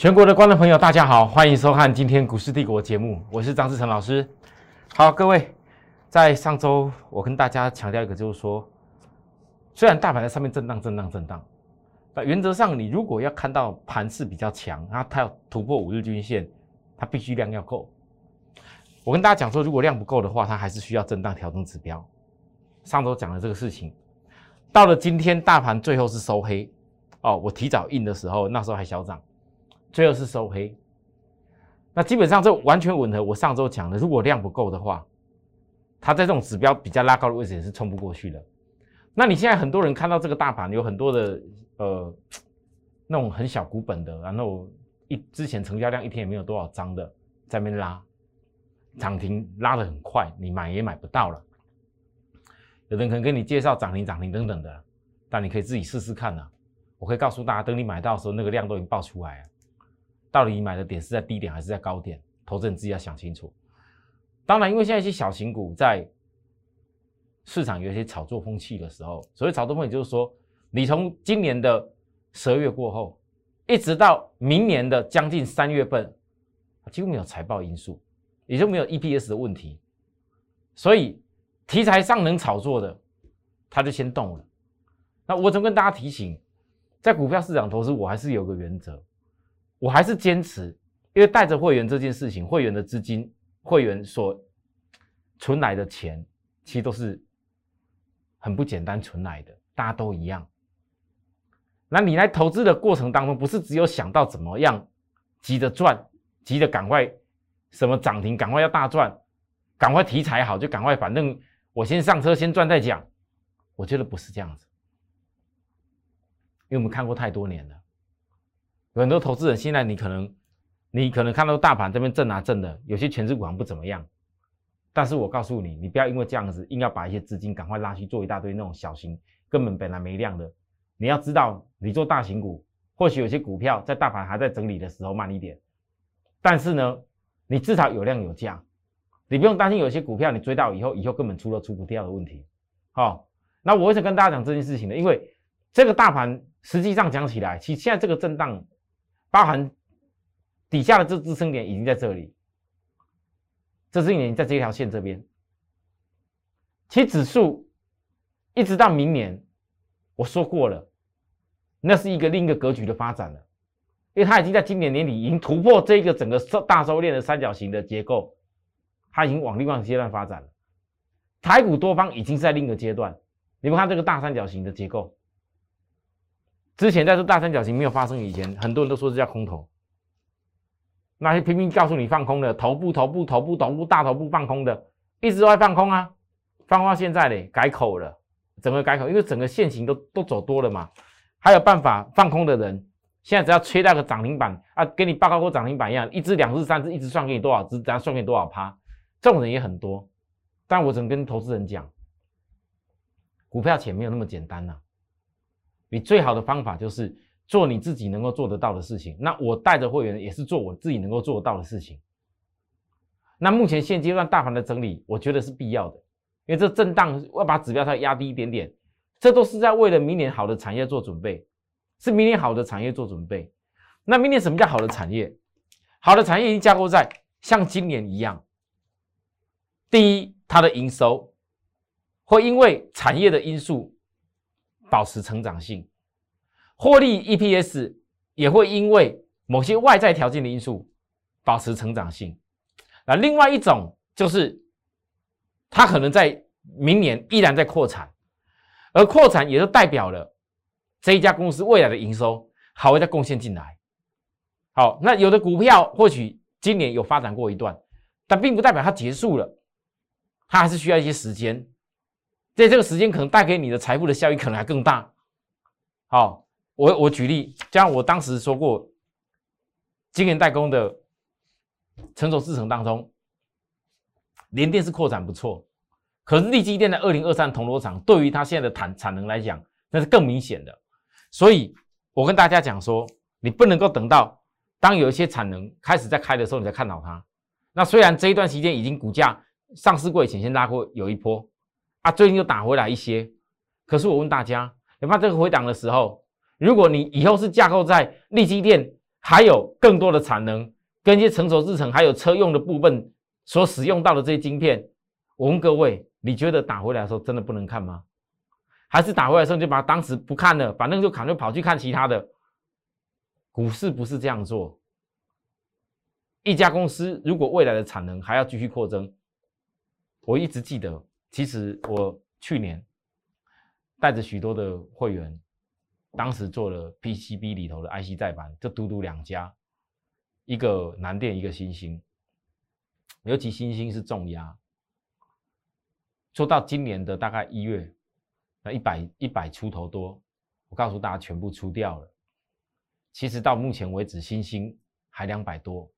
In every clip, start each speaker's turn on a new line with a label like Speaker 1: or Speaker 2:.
Speaker 1: 全国的观众朋友，大家好，欢迎收看今天股市帝国节目，我是张志成老师。好，各位，在上周我跟大家强调一个，就是说，虽然大盘在上面震荡、震荡、震荡，那原则上你如果要看到盘势比较强，那它要突破五日均线，它必须量要够。我跟大家讲说，如果量不够的话，它还是需要震荡调整指标。上周讲了这个事情，到了今天大盘最后是收黑哦，我提早印的时候，那时候还小涨。最后是收黑，那基本上这完全吻合我上周讲的。如果量不够的话，它在这种指标比较拉高的位置也是冲不过去的。那你现在很多人看到这个大盘有很多的呃那种很小股本的，然后一之前成交量一天也没有多少张的，在那边拉涨停拉的很快，你买也买不到了。有人可能跟你介绍涨停涨停等等的，但你可以自己试试看呐。我可以告诉大家，等你买到的时候，那个量都已经爆出来了。到底你买的点是在低点还是在高点？投资人自己要想清楚。当然，因为现在一些小型股在市场有一些炒作风气的时候，所谓炒作风气就是说，你从今年的十二月过后，一直到明年的将近三月份，几乎没有财报因素，也就没有 EPS 的问题，所以题材上能炒作的，他就先动了。那我怎么跟大家提醒，在股票市场投资，我还是有个原则。我还是坚持，因为带着会员这件事情，会员的资金、会员所存来的钱，其实都是很不简单存来的，大家都一样。那你来投资的过程当中，不是只有想到怎么样急着赚，急着赶快什么涨停，赶快要大赚，赶快题材好就赶快，反正我先上车先赚再讲。我觉得不是这样子，因为我们看过太多年了。有很多投资人现在，你可能，你可能看到大盘这边震啊震的，有些全值股行不怎么样。但是我告诉你，你不要因为这样子，硬要把一些资金赶快拉去做一大堆那种小型，根本本来没量的。你要知道，你做大型股，或许有些股票在大盘还在整理的时候慢一点，但是呢，你至少有量有价，你不用担心有些股票你追到以后，以后根本出了出不掉的问题。好，那我为什么跟大家讲这件事情呢？因为这个大盘实际上讲起来，其实现在这个震荡。包含底下的这支撑点已经在这里，这支撑点在这条线这边。其实指数一直到明年，我说过了，那是一个另一个格局的发展了，因为它已经在今年年底已经突破这个整个大收敛的三角形的结构，它已经往另外一个阶段发展了。台股多方已经在另一个阶段，你们看这个大三角形的结构。之前在这大三角形没有发生以前，很多人都说这叫空头。那些拼命告诉你放空的头部、头部、头部、头部、大头部放空的，一直都在放空啊，放空到现在嘞，改口了，整个改口，因为整个线型都都走多了嘛。还有办法放空的人，现在只要吹到个涨停板啊，给你报告过涨停板一样，一只、两只、三只，一直算给你多少只，等下算给你多少趴，这种人也很多。但我只能跟投资人讲，股票钱没有那么简单呐。你最好的方法就是做你自己能够做得到的事情。那我带着会员也是做我自己能够做得到的事情。那目前现阶段大盘的整理，我觉得是必要的，因为这震荡要把指标它压低一点点，这都是在为了明年好的产业做准备，是明年好的产业做准备。那明年什么叫好的产业？好的产业已经架构在像今年一样，第一，它的营收会因为产业的因素。保持成长性，获利 EPS 也会因为某些外在条件的因素保持成长性。那另外一种就是，它可能在明年依然在扩产，而扩产也就代表了这一家公司未来的营收还会再贡献进来。好，那有的股票或许今年有发展过一段，但并不代表它结束了，它还是需要一些时间。在这个时间可能带给你的财富的效益可能还更大。好，我我举例，像我当时说过，晶圆代工的成熟制程当中，联电是扩展不错，可是立基电的二零二三铜锣厂对于它现在的产产能来讲，那是更明显的。所以我跟大家讲说，你不能够等到当有一些产能开始在开的时候，你再看到它。那虽然这一段时间已经股价上市过以前先拉过有一波。啊，最近又打回来一些，可是我问大家，你怕这个回档的时候，如果你以后是架构在利基电还有更多的产能，跟一些成熟制程，还有车用的部分所使用到的这些晶片，我问各位，你觉得打回来的时候真的不能看吗？还是打回来的时候就把当时不看了，反正就砍就跑去看其他的？股市不是这样做。一家公司如果未来的产能还要继续扩增，我一直记得，其实我去年带着许多的会员。当时做了 PCB 里头的 IC 再版，就独独两家，一个南电，一个新星，尤其新星是重压。做到今年的大概一月，那一百一百出头多，我告诉大家全部出掉了。其实到目前为止，新星还两百多。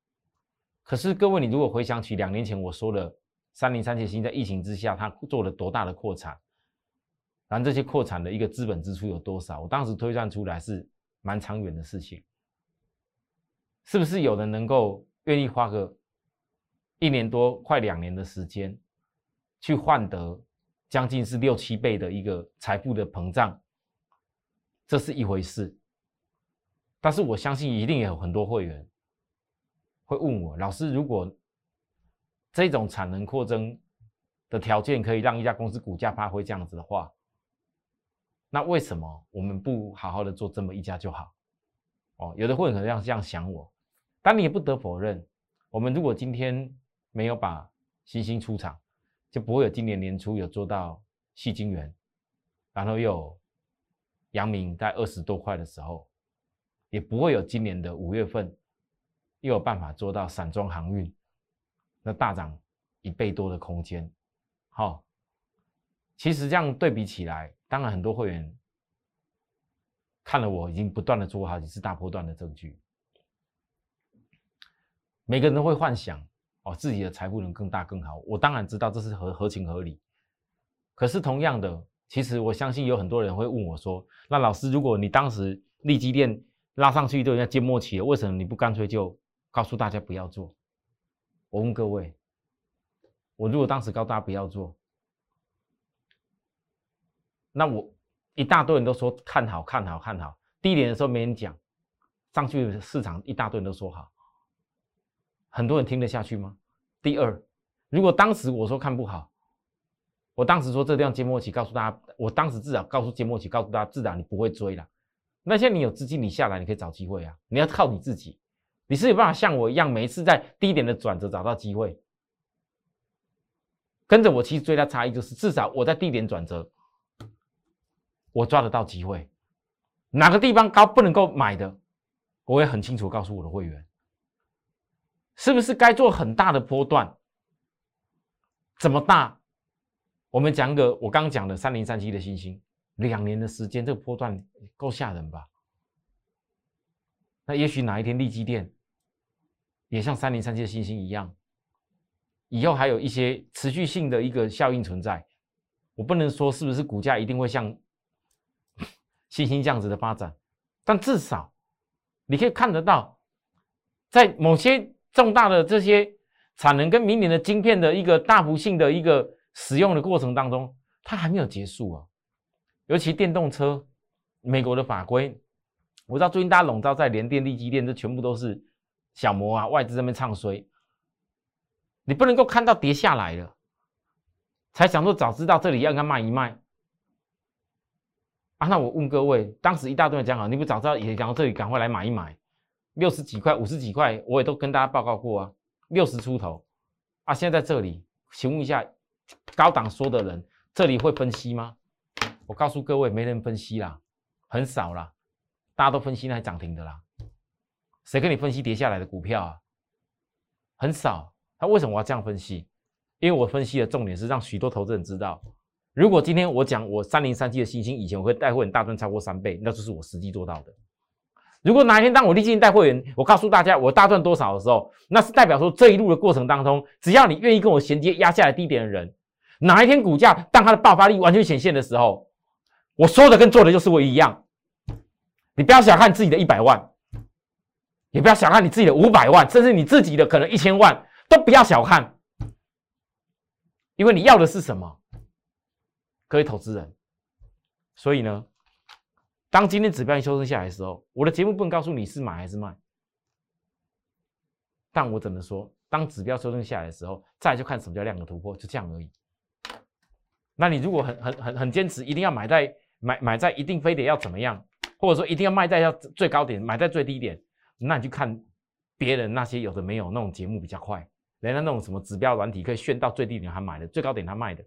Speaker 1: 可是各位，你如果回想起两年前我说的三零三七新，在疫情之下，它做了多大的扩产？然后这些扩产的一个资本支出有多少？我当时推算出来是蛮长远的事情，是不是有人能够愿意花个一年多、快两年的时间，去换得将近是六七倍的一个财富的膨胀？这是一回事。但是我相信一定有很多会员会问我：老师，如果这种产能扩增的条件可以让一家公司股价发挥这样子的话？那为什么我们不好好的做这么一家就好？哦，有的会可能这样想我，但你也不得否认，我们如果今天没有把新兴出场，就不会有今年年初有做到细晶圆，然后又阳明在二十多块的时候，也不会有今年的五月份又有办法做到散装航运，那大涨一倍多的空间。好，其实这样对比起来。当然，很多会员看了我已经不断的做好几次大波段的证据，每个人都会幻想哦，自己的财富能更大更好。我当然知道这是合合情合理。可是同样的，其实我相信有很多人会问我说：“那老师，如果你当时利基店拉上去都人家缄默期了，为什么你不干脆就告诉大家不要做？”我问各位，我如果当时告诉大家不要做？那我一大堆人都说看好看好看好，低点的时候没人讲，上去市场一大堆人都说好，很多人听得下去吗？第二，如果当时我说看不好，我当时说这地方缄默期，告诉大家，我当时至少告诉缄默期，告诉大家，至少你不会追了。那现在你有资金，你下来你可以找机会啊，你要靠你自己，你是有办法像我一样，每一次在低点的转折找到机会，跟着我其实最大差异就是至少我在低点转折。我抓得到机会，哪个地方高不能够买的，我也很清楚告诉我的会员，是不是该做很大的波段？怎么大？我们讲个我刚刚讲的三零三七的星星，两年的时间，这个波段够吓人吧？那也许哪一天利基店也像三零三七的星星一样，以后还有一些持续性的一个效应存在。我不能说是不是股价一定会像。新星这样子的发展，但至少你可以看得到，在某些重大的这些产能跟明年的晶片的一个大幅性的一个使用的过程当中，它还没有结束啊。尤其电动车，美国的法规，我知道最近大家笼罩在联电、力机电，这全部都是小摩啊，外资这边唱衰，你不能够看到跌下来了，才想说早知道这里要应该卖一卖。啊，那我问各位，当时一大堆人讲好，你不早知道也讲到这里，赶快来买一买，六十几块、五十几块，我也都跟大家报告过啊，六十出头啊，现在在这里，请问一下，高档说的人，这里会分析吗？我告诉各位，没人分析啦，很少啦，大家都分析那涨停的啦，谁跟你分析跌下来的股票啊？很少，他为什么我要这样分析？因为我分析的重点是让许多投资人知道。如果今天我讲我三零三七的信心，以前我会带会员大赚超过三倍，那就是我实际做到的。如果哪一天当我立即带会员，我告诉大家我大赚多少的时候，那是代表说这一路的过程当中，只要你愿意跟我衔接压下来低点的人，哪一天股价当它的爆发力完全显现的时候，我说的跟做的就是我一样。你不要小看自己的一百万，也不要小看你自己的五百万，甚至你自己的可能一千万，都不要小看，因为你要的是什么？各位投资人，所以呢，当今天指标一修正下来的时候，我的节目不能告诉你是买还是卖，但我只能说，当指标修正下来的时候，再就看什么叫量的突破，就这样而已。那你如果很很很很坚持，一定要买在买买在一定非得要怎么样，或者说一定要卖在要最高点，买在最低点，那你就看别人那些有的没有那种节目比较快，人家那种什么指标软体可以炫到最低点还买的，最高点他卖的，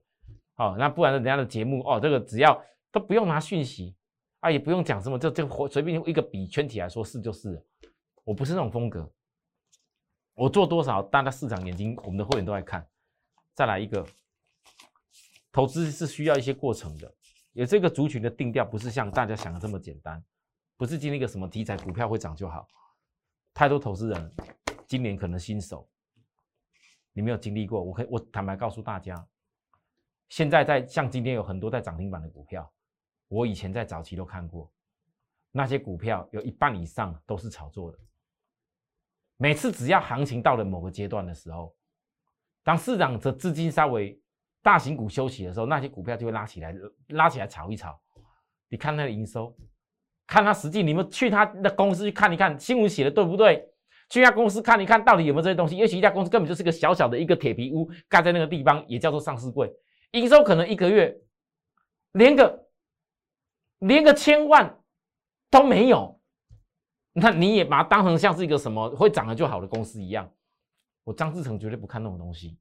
Speaker 1: 好，那不然人家的节目哦，这个只要都不用拿讯息啊，也不用讲什么，就就随便用一个笔圈起来说是就是，我不是那种风格。我做多少，大家市场眼睛，我们的会员都在看。再来一个，投资是需要一些过程的，有这个族群的定调，不是像大家想的这么简单，不是今天一个什么题材股票会涨就好。太多投资人今年可能新手，你没有经历过，我可以我坦白告诉大家，现在在像今天有很多在涨停板的股票，我以前在早期都看过，那些股票有一半以上都是炒作的。每次只要行情到了某个阶段的时候，当市场的资金稍微大型股休息的时候，那些股票就会拉起来，拉起来炒一炒。你看它的营收，看他实际，你们去他的公司去看一看，新闻写的对不对？去一家公司看一看到底有没有这些东西。也许一家公司根本就是个小小的一个铁皮屋，盖在那个地方，也叫做上市柜，营收可能一个月连个连个千万都没有。那你也把它当成像是一个什么会涨了就好的公司一样，我张志成绝对不看那种东西。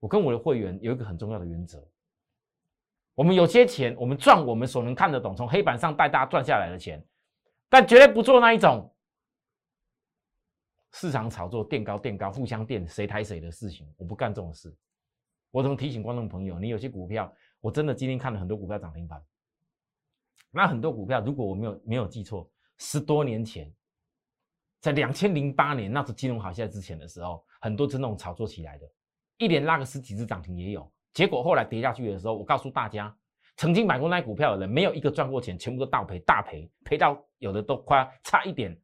Speaker 1: 我跟我的会员有一个很重要的原则：我们有些钱，我们赚我们所能看得懂，从黑板上带大家赚下来的钱，但绝对不做那一种市场炒作、垫高、垫高、互相垫谁抬谁的事情。我不干这种事。我怎么提醒观众朋友？你有些股票，我真的今天看了很多股票涨停板，那很多股票，如果我没有没有记错。十多年前，在两千零八年那次金融海啸之前的时候，很多是那种炒作起来的，一连拉个十几只涨停也有。结果后来跌下去的时候，我告诉大家，曾经买过那股票的人，没有一个赚过钱，全部都倒赔，大赔，赔到有的都快差一点。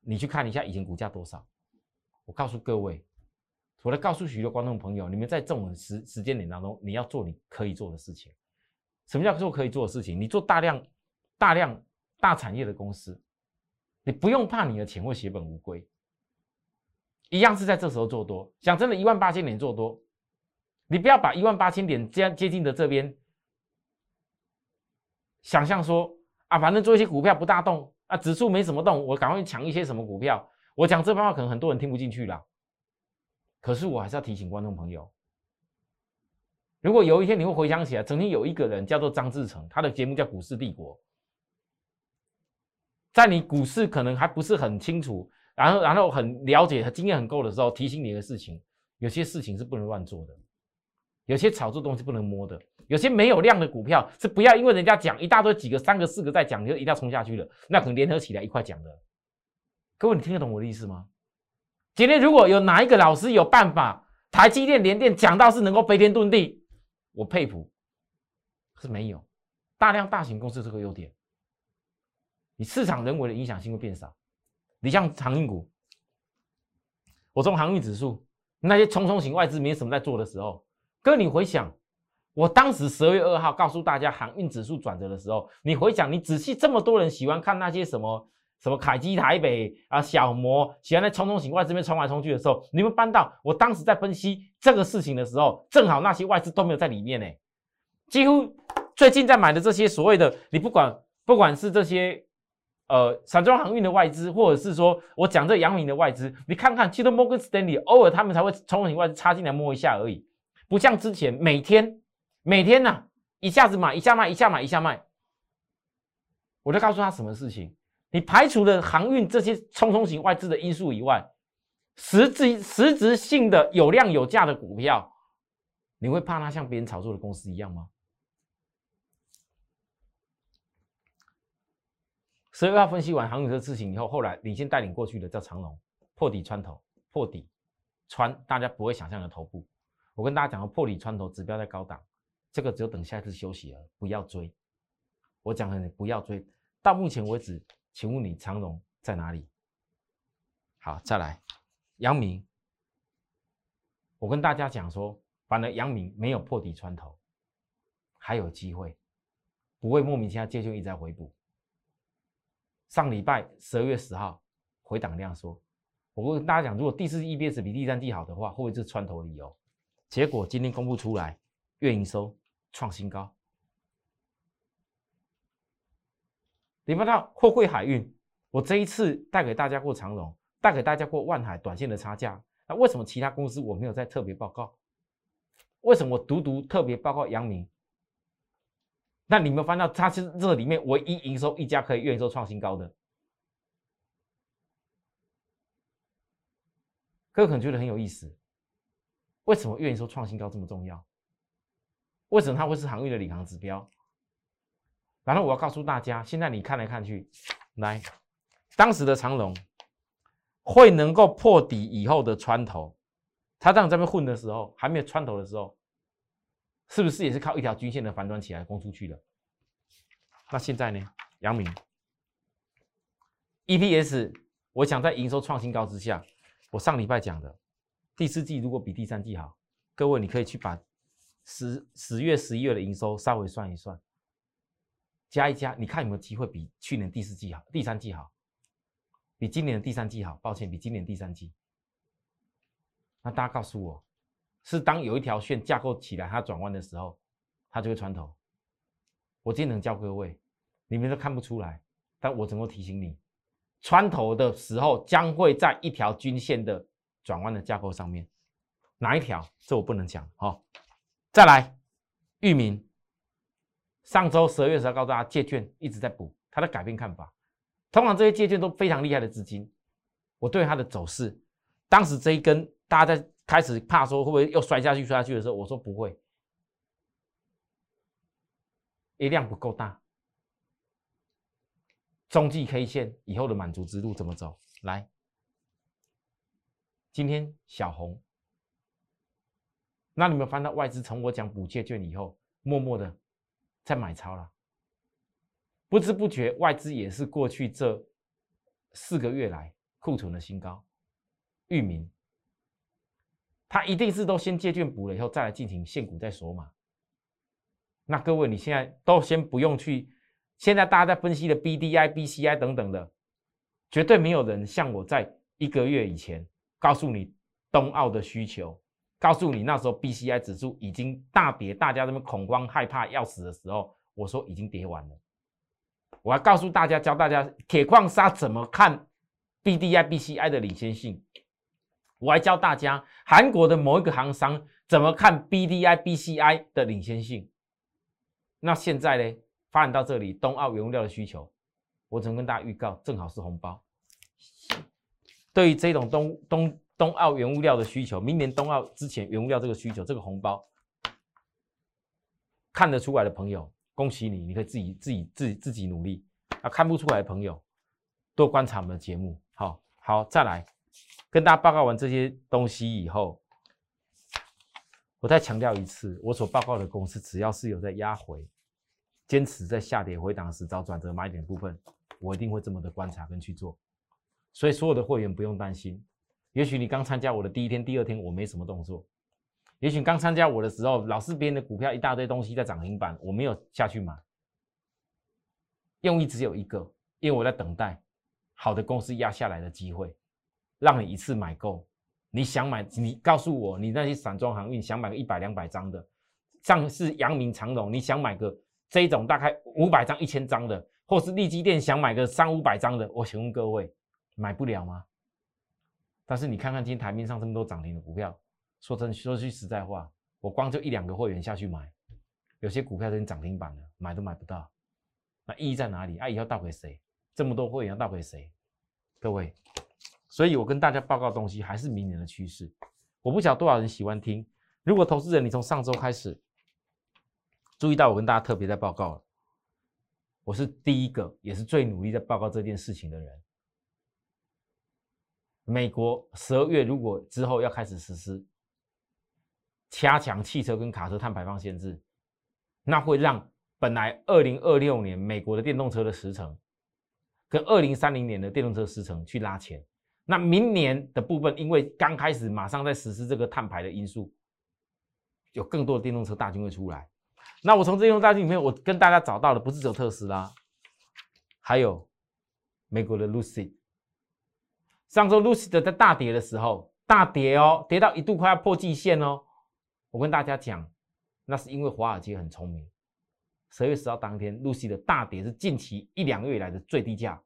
Speaker 1: 你去看一下以前股价多少。我告诉各位，我来告诉许多观众朋友，你们在这种时时间点当中，你要做你可以做的事情。什么叫做可以做的事情？你做大量大量。大产业的公司，你不用怕你的钱会血本无归，一样是在这时候做多。讲真的，一万八千点做多，你不要把一万八千点接接近的这边，想象说啊，反正做一些股票不大动啊，指数没什么动，我赶快抢一些什么股票。我讲这番话可能很多人听不进去了，可是我还是要提醒观众朋友，如果有一天你会回想起来，曾经有一个人叫做张志成，他的节目叫《股市帝国》。在你股市可能还不是很清楚，然后然后很了解、经验很够的时候，提醒你的事情，有些事情是不能乱做的，有些炒作东西不能摸的，有些没有量的股票是不要因为人家讲一大堆几个、三个、四个在讲，就一定要冲下去了，那可能联合起来一块讲的。各位，你听得懂我的意思吗？今天如果有哪一个老师有办法，台积电、联电讲到是能够飞天遁地，我佩服，是没有大量大型公司这个优点。你市场人为的影响性会变少。你像航运股，我从航运指数那些冲冲型外资没什么在做的时候，哥，你回想我当时十二月二号告诉大家航运指数转折的时候，你回想，你仔细这么多人喜欢看那些什么什么凯基台北啊小摩，喜欢在冲冲型外资边冲来冲去的时候，你们搬到我当时在分析这个事情的时候，正好那些外资都没有在里面呢。几乎最近在买的这些所谓的，你不管不管是这些。呃，散装航运的外资，或者是说我讲这阳明的外资，你看看，其实摩根斯丹利偶尔他们才会冲进外资插进来摸一下而已，不像之前每天每天呐一下子买一下卖一下买一下卖。我就告诉他什么事情，你排除了航运这些冲冲型外资的因素以外，实质实质性的有量有价的股票，你会怕它像别人炒作的公司一样吗？十二号分析完航运的事情以后，后来领先带领过去的叫长龙破底穿头，破底穿大家不会想象的头部。我跟大家讲破底穿头指标在高档，这个只有等下次休息了，不要追。我讲了不要追。到目前为止，请问你长龙在哪里？好，再来阳明。我跟大家讲说，反正阳明没有破底穿头，还有机会，不会莫名其妙借券一直在回补。上礼拜十二月十号回档量说，我跟大家讲，如果第四季 EBS 比第三季好的话，会不会是穿头理由？结果今天公布出来，月营收创新高。你看到货柜海运，我这一次带给大家过长荣，带给大家过万海短线的差价。那为什么其他公司我没有在特别报告？为什么我独独特别报告阳明？那你们翻到它是这里面唯一营收一家可以月营收创新高的，各位可能觉得很有意思。为什么月营收创新高这么重要？为什么它会是航运的领航指标？然后我要告诉大家，现在你看来看去，来，当时的长龙会能够破底以后的穿头，它当在那边混的时候，还没有穿头的时候，是不是也是靠一条均线的反转起来攻出去的？那现在呢？杨明 EPS，我想在营收创新高之下，我上礼拜讲的第四季如果比第三季好，各位你可以去把十十月、十一月的营收稍微算一算。加一加，你看有没有机会比去年第四季好，第三季好，比今年的第三季好？抱歉，比今年第三季。那大家告诉我，是当有一条线架构起来，它转弯的时候，它就会穿头。我今天能教各位，你们都看不出来，但我能够提醒你，穿头的时候将会在一条均线的转弯的架构上面。哪一条？这我不能讲。好，再来，域名。上周十二月十号告诉大家，借券一直在补，他在改变看法。通常这些借券都非常厉害的资金，我对它的走势，当时这一根大家在开始怕说会不会又摔下去摔下去的时候，我说不会，一量不够大。中继 K 线以后的满足之路怎么走？来，今天小红，那你们翻到外资从我讲补借券以后，默默的。在买超了，不知不觉外资也是过去这四个月来库存的新高。域名，他一定是都先借券补了以后再来进行限股再锁码。那各位你现在都先不用去，现在大家在分析的 BDI、BCI 等等的，绝对没有人像我在一个月以前告诉你冬奥的需求。告诉你，那时候 B C I 指数已经大跌，大家这么恐慌害怕要死的时候，我说已经跌完了。我还告诉大家，教大家铁矿砂怎么看 B D I B C I 的领先性。我还教大家韩国的某一个行商怎么看 B D I B C I 的领先性。那现在呢，发展到这里，冬奥原物料的需求，我只能跟大家预告，正好是红包。对于这种冬冬。冬奥原物料的需求，明年冬奥之前原物料这个需求，这个红包看得出来的朋友，恭喜你，你可以自己自己自己自己努力。啊，看不出来的朋友，多观察我们的节目。好，好，再来跟大家报告完这些东西以后，我再强调一次，我所报告的公司，只要是有在压回、坚持在下跌回档时找转折买点部分，我一定会这么的观察跟去做。所以所有的会员不用担心。也许你刚参加我的第一天、第二天，我没什么动作。也许刚参加我的时候，老是别人的股票一大堆东西在涨停板，我没有下去买。用意只有一个，因为我在等待好的公司压下来的机会，让你一次买够。你想买，你告诉我，你那些散装航运想买个一百两百张的，像是阳明长荣，你想买个这种大概五百张、一千张的，或是利基店想买个三五百张的，我请问各位，买不了吗？但是你看看今天台面上这么多涨停的股票，说真说句实在话，我光就一两个会员下去买，有些股票都涨停板了，买都买不到，那意义在哪里？啊，以后倒给谁？这么多会员要倒给谁？各位，所以我跟大家报告东西还是明年的趋势。我不晓得多少人喜欢听。如果投资人你从上周开始注意到我跟大家特别在报告，我是第一个也是最努力在报告这件事情的人。美国十二月如果之后要开始实施加强汽车跟卡车碳排放限制，那会让本来二零二六年美国的电动车的时程跟二零三零年的电动车时程去拉前。那明年的部分，因为刚开始马上在实施这个碳排的因素，有更多的电动车大军会出来。那我从这些大军里面，我跟大家找到的不是只有特斯拉，还有美国的 Lucid。上周 Lucid 在大跌的时候，大跌哦，跌到一度快要破季线哦。我跟大家讲，那是因为华尔街很聪明。十月十号当天，Lucid 大跌是近期一两个月以来的最低价。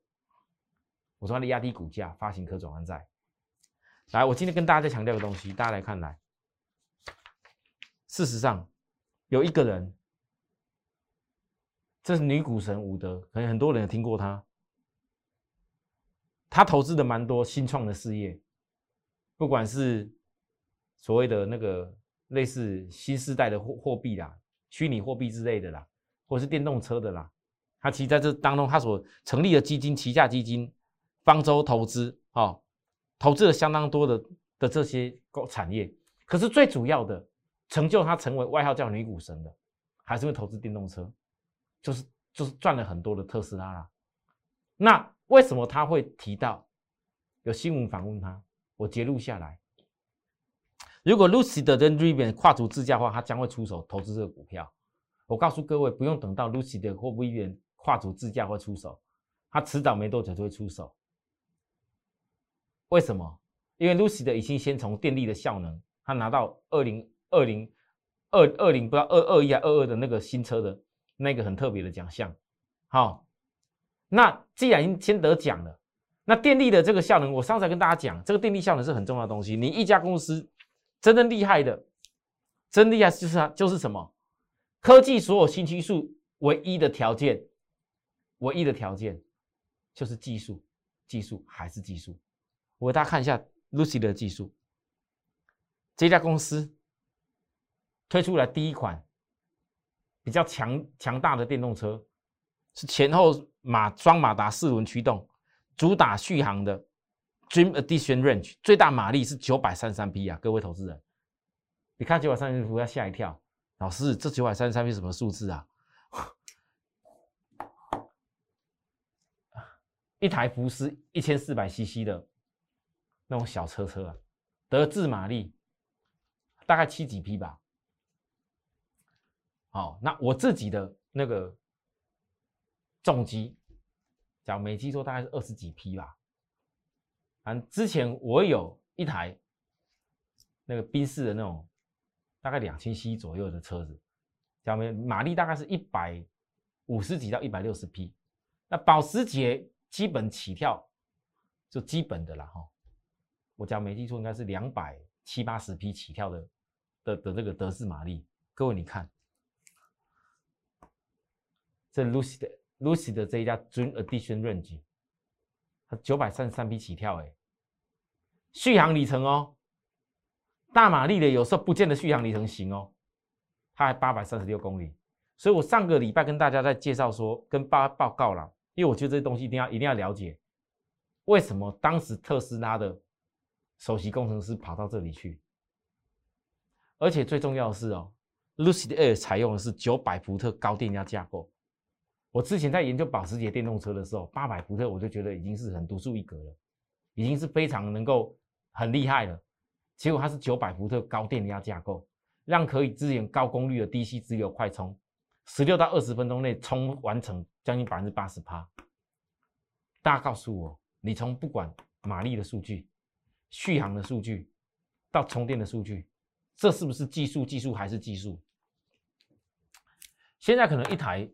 Speaker 1: 我说它的压低股价，发行可转换债。来，我今天跟大家再强调个东西，大家来看来。事实上，有一个人，这是女股神伍德，可能很多人有听过她。他投资的蛮多新创的事业，不管是所谓的那个类似新时代的货货币啦、虚拟货币之类的啦，或是电动车的啦，他其实在这当中，他所成立的基金、旗下基金、方舟投资，哦，投资了相当多的的这些产业。可是最主要的成就他成为外号叫女股神的，还是会投资电动车，就是就是赚了很多的特斯拉啦。那为什么他会提到有新闻访问他？我截录下来。如果 Lucy 的跟 Rivian 跨足自驾的话，他将会出手投资这个股票。我告诉各位，不用等到 Lucy 的或 Rivian 跨足自驾会出手，他迟早没多久就会出手。为什么？因为 Lucy 的已经先从电力的效能，他拿到二零二零二二零不知道二二一还二二的那个新车的那个很特别的奖项，好。那既然先得奖了，那电力的这个效能，我上次跟大家讲，这个电力效能是很重要的东西。你一家公司真正厉害的，真厉害就是就是什么？科技所有新技术唯一的条件，唯一的条件就是技术，技术还是技术。我给大家看一下 Lucy 的技术，这家公司推出来第一款比较强强大的电动车，是前后。马双马达四轮驱动，主打续航的 Dream Edition Range，最大马力是九百三十三匹啊！各位投资人，你看九百三十三匹要吓一跳。老师，这九百三十三匹什么数字啊？一台福斯一千四百 CC 的那种小车车啊，德智马力大概七几匹吧。好，那我自己的那个。重机，讲每机说大概是二十几匹吧。反正之前我有一台那个宾士的那种，大概两千 c 左右的车子，讲没马力大概是一百五十几到一百六十匹。那保时捷基本起跳就基本的了哈。我讲没记错，应该是两百七八十匹起跳的的的这个德式马力。各位你看，这 Lucy 的。Lucy 的这一家 Dream Edition Range，它九百三十三匹起跳，哎，续航里程哦，大马力的有时候不见得续航里程行哦，它还八百三十六公里。所以我上个礼拜跟大家在介绍说，跟报报告了，因为我觉得这些东西一定要一定要了解，为什么当时特斯拉的首席工程师跑到这里去，而且最重要的是哦，Lucy 的 Air 采用的是九百伏特高电压架构。我之前在研究保时捷电动车的时候，八百伏特我就觉得已经是很独树一格了，已经是非常能够很厉害了。结果它是九百伏特高电压架构，让可以支援高功率的 DC 直流快充，十六到二十分钟内充完成将近百分之八十趴。大家告诉我，你从不管马力的数据、续航的数据到充电的数据，这是不是技术？技术还是技术？现在可能一台。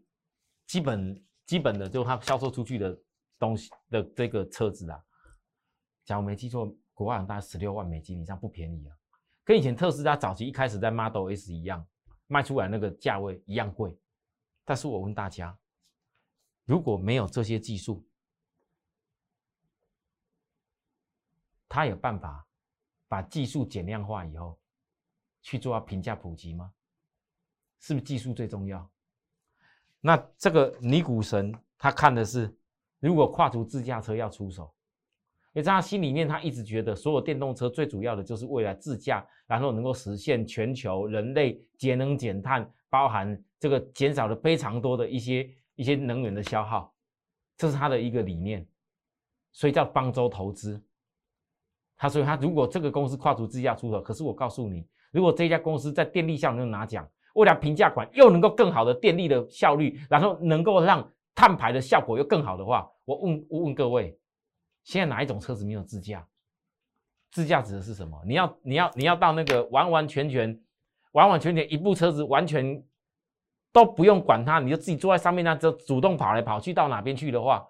Speaker 1: 基本基本的，就它销售出去的东西的这个车子啊，假如没记错，国外大概十六万美金以上，不便宜啊，跟以前特斯拉早期一开始在 Model S 一样卖出来那个价位一样贵。但是我问大家，如果没有这些技术，他有办法把技术减量化以后去做到平价普及吗？是不是技术最重要？那这个尼古神他看的是，如果跨足自驾车要出手，因为在他心里面，他一直觉得所有电动车最主要的就是未来自驾，然后能够实现全球人类节能减碳，包含这个减少了非常多的一些一些能源的消耗，这是他的一个理念，所以叫方舟投资。他所以他如果这个公司跨足自驾出手，可是我告诉你，如果这家公司在电力效能拿奖。为了平价款又能够更好的电力的效率，然后能够让碳排的效果又更好的话，我问我问各位，现在哪一种车子没有自驾？自驾指的是什么？你要你要你要到那个完完全全、完完全全一部车子完全都不用管它，你就自己坐在上面，那就主动跑来跑去到哪边去的话，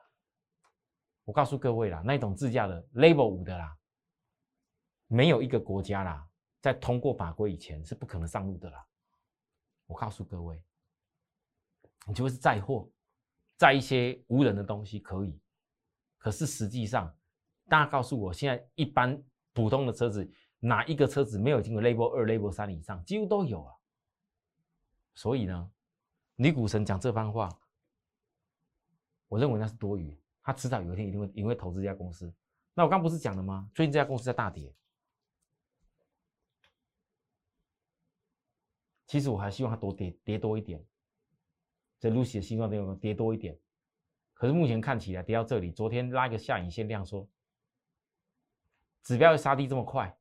Speaker 1: 我告诉各位啦，那种自驾的 Level 五的啦，没有一个国家啦，在通过法规以前是不可能上路的啦。我告诉各位，你就是载货，载一些无人的东西可以。可是实际上，大家告诉我，现在一般普通的车子，哪一个车子没有经过 Level 二、Level 三以上，几乎都有啊。所以呢，女股神讲这番话，我认为那是多余。他迟早有一天一定会，因为投资这家公司。那我刚不是讲了吗？最近这家公司在大跌。其实我还希望它多跌，跌多一点。这 Lucy 的希望能跌多一点。可是目前看起来跌到这里，昨天拉一个下影线量缩，指标杀低这么快，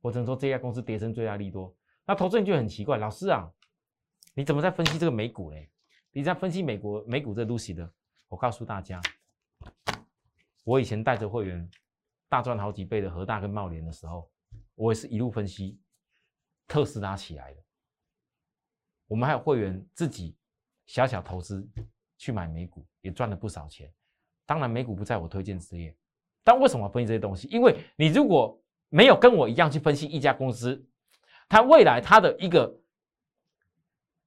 Speaker 1: 我只能说这家公司跌成最大利多。那投资人就很奇怪，老师啊，你怎么在分析这个美股嘞？你在分析美国美股这 Lucy 的？我告诉大家，我以前带着会员大赚好几倍的和大跟茂联的时候，我也是一路分析特斯拉起来的。我们还有会员自己小小投资。去买美股也赚了不少钱，当然美股不在我推荐之列。但为什么分析这些东西？因为你如果没有跟我一样去分析一家公司，它未来它的一个，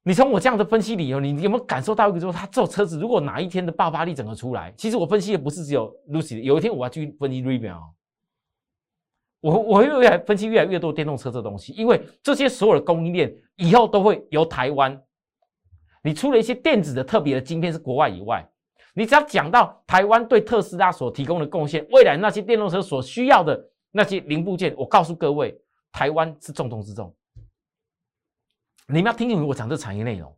Speaker 1: 你从我这样的分析理由，你有没有感受到一个说，它这车子如果哪一天的爆发力整个出来，其实我分析的不是只有 Lucy，有一天我要去分析 Rivian，我我会越来分析越来越多电动车这东西，因为这些所有的供应链以后都会由台湾。你出了一些电子的特别的晶片是国外以外，你只要讲到台湾对特斯拉所提供的贡献，未来那些电动车所需要的那些零部件，我告诉各位，台湾是重中之重。你们要听清楚我讲这产业内容，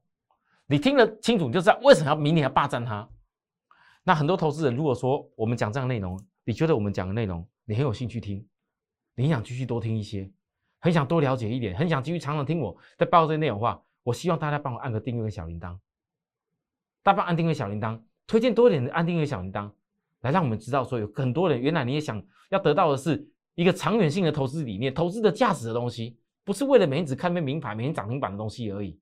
Speaker 1: 你听得清楚，你就知道为什么要明年要霸占它。那很多投资人如果说我们讲这样内容，你觉得我们讲的内容你很有兴趣听，你想继续多听一些，很想多了解一点，很想继续常常听我在报这些内容话。我希望大家帮我按个订阅跟小铃铛，大家按订阅小铃铛，推荐多点的按订阅小铃铛，来让我们知道说有很多人原来你也想要得到的是一个长远性的投资理念，投资的价值的东西，不是为了每天只看那名牌、每天涨停板的东西而已。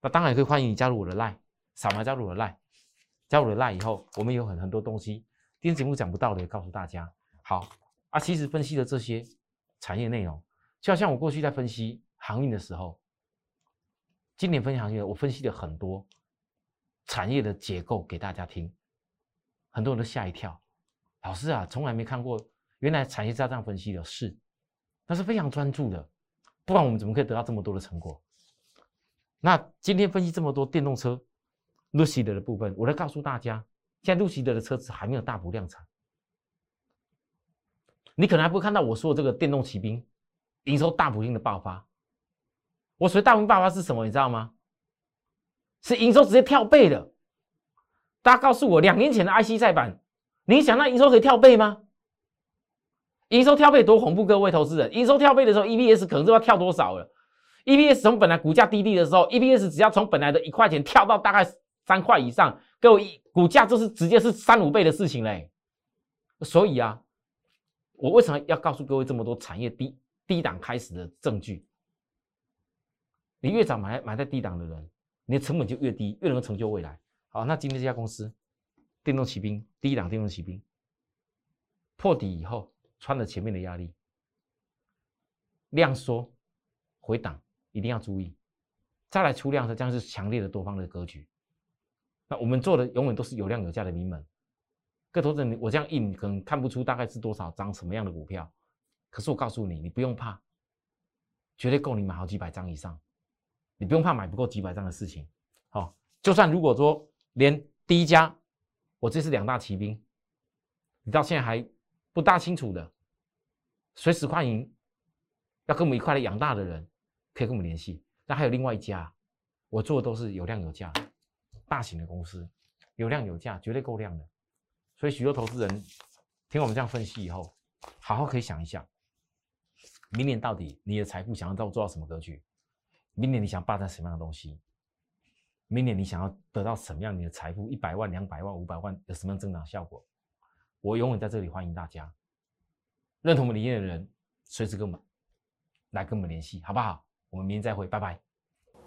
Speaker 1: 那当然也可以欢迎你加入我的 Line，扫描加入我的 Line，加入我的 Line 以后，我们有很很多东西，今天节目讲不到的也，告诉大家。好啊，其实分析的这些产业内容，就好像我过去在分析航运的时候。今年分享行业，我分析了很多产业的结构给大家听，很多人都吓一跳。老师啊，从来没看过，原来产业是要这样分析的，是，那是非常专注的，不然我们怎么可以得到这么多的成果？那今天分析这么多电动车，Lucid 的部分，我来告诉大家，现在 Lucid 的车子还没有大幅量产，你可能还不看到我说的这个电动骑兵营收大幅性的爆发。我所谓大幅爆发是什么？你知道吗？是营收直接跳倍的。大家告诉我，两年前的 IC 再版，你想那营收可以跳倍吗？营收跳倍多恐怖！各位投资人，营收跳倍的时候，EPS 可能就要跳多少了？EPS 从本来股价低低的时候，EPS 只要从本来的一块钱跳到大概三块以上，各位股价就是直接是三五倍的事情嘞。所以啊，我为什么要告诉各位这么多产业低低档开始的证据？你越早买买在低档的人，你的成本就越低，越能够成就未来。好，那今天这家公司，电动骑兵，低档电动骑兵破底以后，穿了前面的压力，量缩回档，一定要注意。再来出量，它将是强烈的多方的格局。那我们做的永远都是有量有价的名门。各投资人，我这样印可能看不出大概是多少张什么样的股票，可是我告诉你，你不用怕，绝对够你买好几百张以上。你不用怕买不够几百张的事情，好，就算如果说连第一家，我这是两大骑兵，你到现在还不大清楚的，随时欢迎要跟我们一块来养大的人，可以跟我们联系。那还有另外一家，我做的都是有量有价，大型的公司，有量有价，绝对够量的。所以许多投资人听我们这样分析以后，好好可以想一想，明年到底你的财富想要到做到什么格局？明年你想霸占什么样的东西？明年你想要得到什么样你的财富？一百万、两百万、五百万有什么样增长效果？我永远在这里欢迎大家。认同我们理念的人，随时跟我们来跟我们联系，好不好？我们明天再会，拜拜。